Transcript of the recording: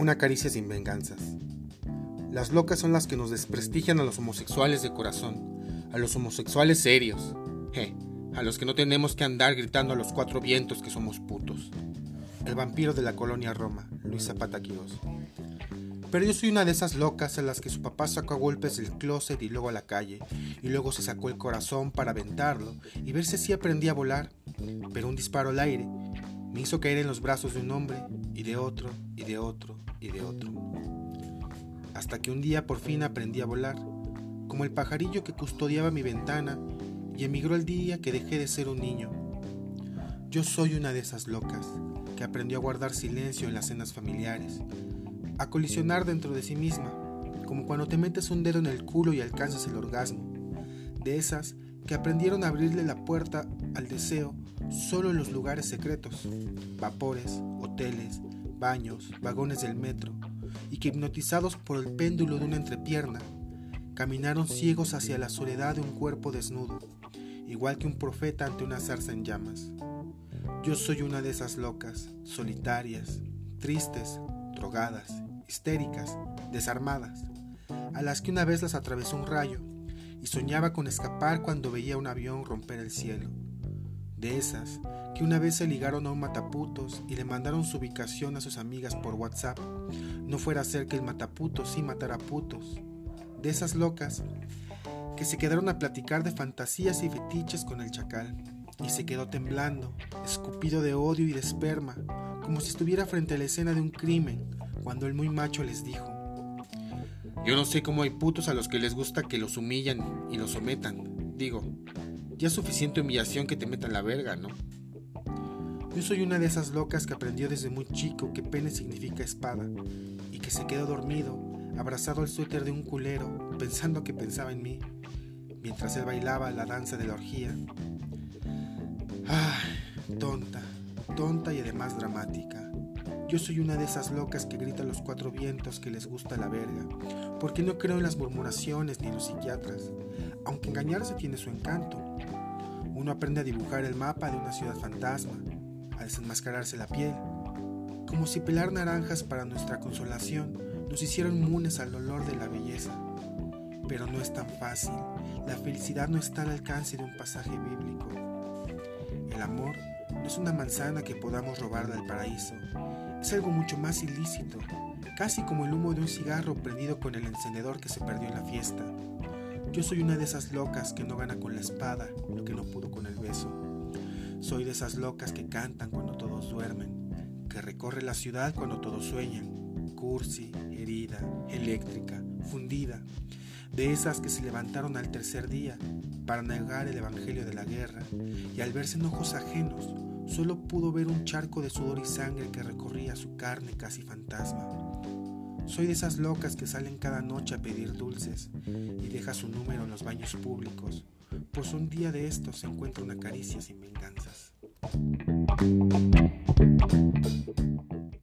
Una caricia sin venganzas. Las locas son las que nos desprestigian a los homosexuales de corazón, a los homosexuales serios, a los que no tenemos que andar gritando a los cuatro vientos que somos putos. El vampiro de la colonia Roma, Luis Zapata Quirós. Pero yo soy una de esas locas a las que su papá sacó a golpes del closet y luego a la calle, y luego se sacó el corazón para aventarlo y ver si así aprendía a volar. Pero un disparo al aire me hizo caer en los brazos de un hombre y de otro y de otro y de otro. Hasta que un día por fin aprendí a volar, como el pajarillo que custodiaba mi ventana y emigró el día que dejé de ser un niño. Yo soy una de esas locas que aprendió a guardar silencio en las cenas familiares, a colisionar dentro de sí misma, como cuando te metes un dedo en el culo y alcanzas el orgasmo, de esas que aprendieron a abrirle la puerta al deseo solo en los lugares secretos, vapores, hoteles, baños, vagones del metro, y que hipnotizados por el péndulo de una entrepierna, caminaron ciegos hacia la soledad de un cuerpo desnudo, igual que un profeta ante una zarza en llamas. Yo soy una de esas locas, solitarias, tristes, drogadas, histéricas, desarmadas, a las que una vez las atravesó un rayo y soñaba con escapar cuando veía un avión romper el cielo de esas que una vez se ligaron a un mataputos y le mandaron su ubicación a sus amigas por WhatsApp. No fuera a ser que el mataputos sí matara putos. De esas locas que se quedaron a platicar de fantasías y fetiches con el chacal y se quedó temblando, escupido de odio y de esperma, como si estuviera frente a la escena de un crimen, cuando el muy macho les dijo, yo no sé cómo hay putos a los que les gusta que los humillan y los sometan. Digo, ya es suficiente humillación que te metan la verga, ¿no? Yo soy una de esas locas que aprendió desde muy chico que pene significa espada y que se quedó dormido, abrazado al suéter de un culero, pensando que pensaba en mí, mientras él bailaba la danza de la orgía. ¡Ay! Tonta, tonta y además dramática. Yo soy una de esas locas que grita a los cuatro vientos que les gusta la verga, porque no creo en las murmuraciones ni en los psiquiatras, aunque engañarse tiene su encanto. Uno aprende a dibujar el mapa de una ciudad fantasma, a desenmascararse la piel, como si pelar naranjas para nuestra consolación nos hicieran inmunes al olor de la belleza. Pero no es tan fácil, la felicidad no está al alcance de un pasaje bíblico. El amor no es una manzana que podamos robar del paraíso, es algo mucho más ilícito, casi como el humo de un cigarro prendido con el encendedor que se perdió en la fiesta. Yo soy una de esas locas que no gana con la espada lo que no pudo con el beso. Soy de esas locas que cantan cuando todos duermen, que recorre la ciudad cuando todos sueñan, cursi, herida, eléctrica, fundida, de esas que se levantaron al tercer día para negar el evangelio de la guerra y al verse en ojos ajenos solo pudo ver un charco de sudor y sangre que recorría su carne casi fantasma. Soy de esas locas que salen cada noche a pedir dulces y deja su número en los baños públicos, pues un día de estos se encuentra una caricia sin venganzas.